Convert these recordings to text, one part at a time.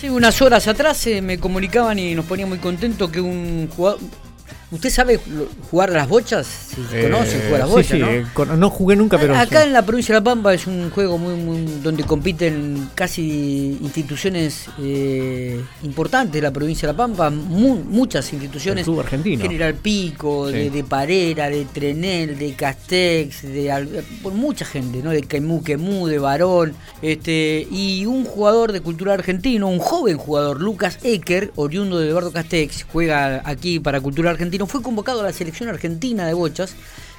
Sí, unas horas atrás eh, me comunicaban y nos ponía muy contento que un jugador, ¿Usted sabe jugar las bochas? Si Eh, conoce jugar las sí, bochas, sí, ¿no? eh, no jugué nunca, pero Acá sí. en la provincia de La Pampa es un juego muy, muy- donde compiten casi instituciones eh, importantes de la provincia de La Pampa, mu- muchas instituciones. El argentino. General Pico, Sí. de, de Parera, de Trenel, de Castex, de Al- por mucha gente, ¿no? De Caimú Quemú, de Varón, este, y un jugador de cultura argentino, un joven jugador, Lucas Ecker, oriundo de Eduardo Castex, juega aquí para cultura argentino, fue convocado a la selección argentina de bochas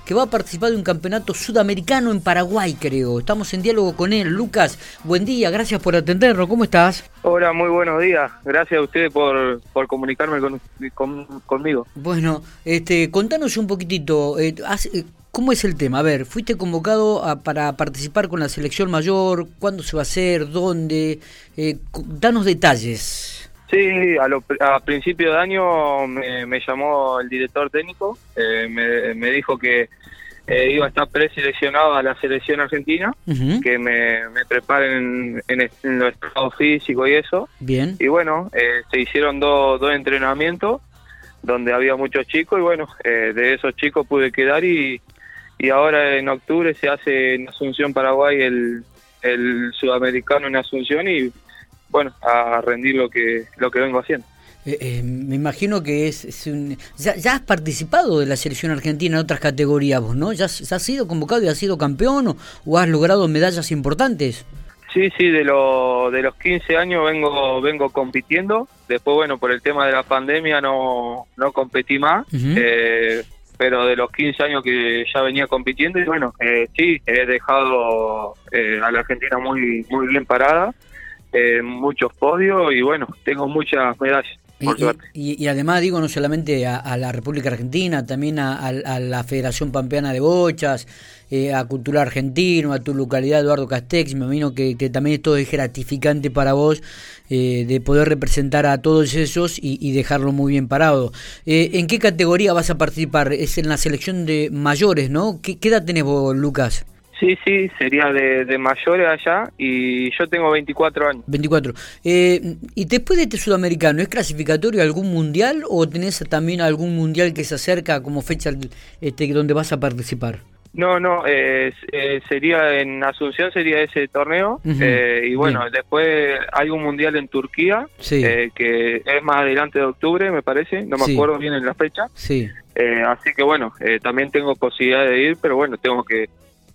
que va a participar de un campeonato sudamericano en Paraguay, creo. Estamos en diálogo con él. Lucas, buen día, gracias por atendernos. ¿Cómo estás? Hola, muy buenos días. Gracias a ustedes por, por comunicarme con, con- conmigo. Bueno, este, contanos un poquitito, eh, eh, ¿cómo es el tema? A ver, fuiste convocado a- para participar con la selección mayor, ¿cuándo se va a hacer? ¿Dónde? Eh, danos detalles. Sí, a, lo- a principio de año me, me llamó el director técnico, eh, me, me dijo que eh, iba a estar preseleccionado a la selección argentina, que me, me preparen en, est- en los estados físicos y eso. Bien. Y bueno, eh, se hicieron dos dos entrenamientos donde había muchos chicos y bueno, eh, de esos chicos pude quedar y, y ahora en octubre se hace en Asunción, Paraguay, el, el sudamericano en Asunción y bueno, a rendir lo que, lo que vengo haciendo. Eh, eh, me imagino que es, es un... Ya, ya has participado de la selección argentina en otras categorías vos, ¿no? ¿Ya, has- ya has sido convocado y has sido campeón o, o has logrado medallas importantes? Sí, sí, de, lo, de los 15 años vengo vengo compitiendo. Después, bueno, por el tema de la pandemia no, no competí más. Eh, pero de los 15 años que ya venía compitiendo, y bueno, eh, sí, he dejado eh, a la Argentina muy muy bien parada. Eh, muchos podios y bueno, tengo muchas medallas, por Y, y- y además digo no solamente a, a la República Argentina, también a, a- a la Federación Pampeana de Bochas, eh, a Cultura Argentino, a tu localidad Eduardo Castex, me imagino que, que también esto es gratificante para vos eh, de poder representar a todos esos y, y dejarlo muy bien parado. Eh, ¿En qué categoría vas a participar? Es en la selección de mayores, ¿no? ¿Qué, qué edad tenés vos, Lucas? Sí, sí, sería de, de mayores allá y yo tengo 24 años. 24. Eh, y después de este sudamericano, ¿es clasificatorio algún mundial o tenés también algún mundial que se acerca como fecha este, donde vas a participar? No, no, eh, eh, sería en Asunción sería ese torneo eh, y bueno, bien. después hay un mundial en Turquía Sí. eh, que es más adelante de octubre, me parece, no me Sí. acuerdo bien en la fecha, Sí. eh, así que bueno, eh, también tengo posibilidad de ir, pero bueno, tengo que,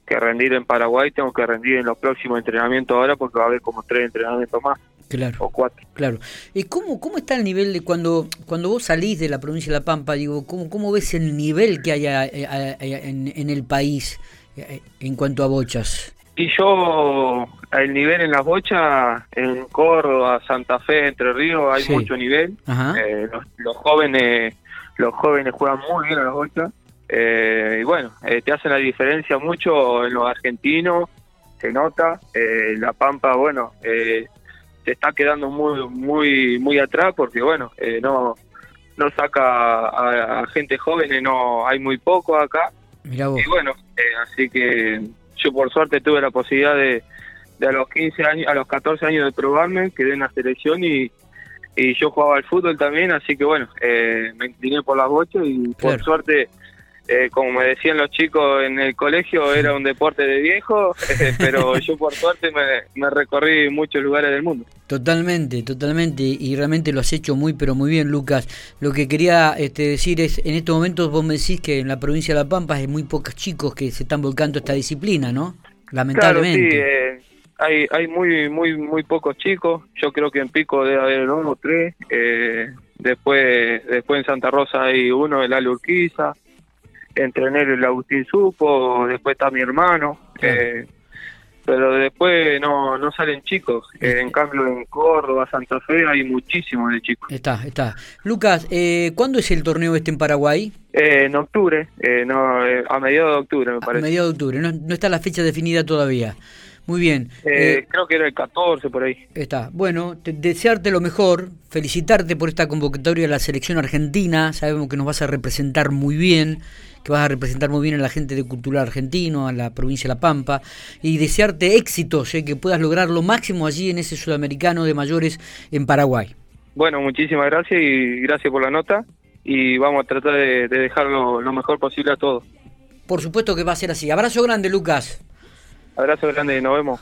que rendir en Paraguay, tengo que rendir en los próximos entrenamientos ahora porque va a haber como tres entrenamientos más Claro, o cuatro. claro. ¿Y cómo, cómo está el nivel de cuando cuando vos salís de la provincia de La Pampa? Digo, ¿cómo, cómo ves el nivel que hay a- a- a- en, en el país eh, en cuanto a bochas? Y yo, el nivel en las bochas, en Córdoba, Santa Fe, Entre Ríos, hay Sí. mucho nivel. Eh, los, los jóvenes los jóvenes juegan muy bien a las bochas. Eh, y bueno, eh, te hacen la diferencia mucho en los argentinos, se nota. Eh, la Pampa, bueno, eh, se está quedando muy muy muy atrás porque, bueno, eh, no no saca a, a gente joven, no hay muy poco acá. Mirá vos. Y bueno, así que yo por suerte tuve la posibilidad de, de a los 15 años, a los 14 años de probarme, quedé en la selección y, y yo jugaba al fútbol también, así que bueno, eh, me incliné por las bochas y por suerte, eh, como me decían los chicos en el colegio, era un deporte de viejo, eh, pero yo por suerte me, me recorrí muchos lugares del mundo. Totalmente, totalmente, y realmente lo has hecho muy, pero muy bien, Lucas. Lo que quería este, decir es, en estos momentos vos me decís que en la provincia de La Pampa hay muy pocos chicos que se están volcando a esta disciplina, ¿no? Claro, sí, Lamentablemente. eh, hay, hay muy, muy, muy pocos chicos. Yo creo que en Pico debe haber uno o tres. Eh, después, después en Santa Rosa hay uno, el Ale Urquiza. Entre enero el Agustín Supo. Después está mi hermano. Claro. eh, pero después no, no salen chicos. Eh, en cambio, en Córdoba, Santa Fe hay muchísimos de chicos. Está, está. Lucas, eh, ¿cuándo es el torneo este en Paraguay? Eh, en octubre, eh, no, a mediados de octubre me A parece. mediados de octubre, no, no está la fecha definida todavía. Muy bien. Eh, eh, creo que era el 14 por ahí. Está. Bueno, desearte lo mejor, felicitarte por esta convocatoria a la selección argentina. Sabemos que nos vas a representar muy bien, que vas a representar muy bien a la gente de Cultura Argentino, a la provincia de La Pampa, y desearte éxitos, eh, que puedas lograr lo máximo allí en ese sudamericano de mayores en Paraguay. Bueno, muchísimas gracias y gracias por la nota y vamos a tratar de, de dejarlo lo mejor posible a todos. Por supuesto que va a ser así. Abrazo grande, Lucas. Abrazo grande, nos vemos.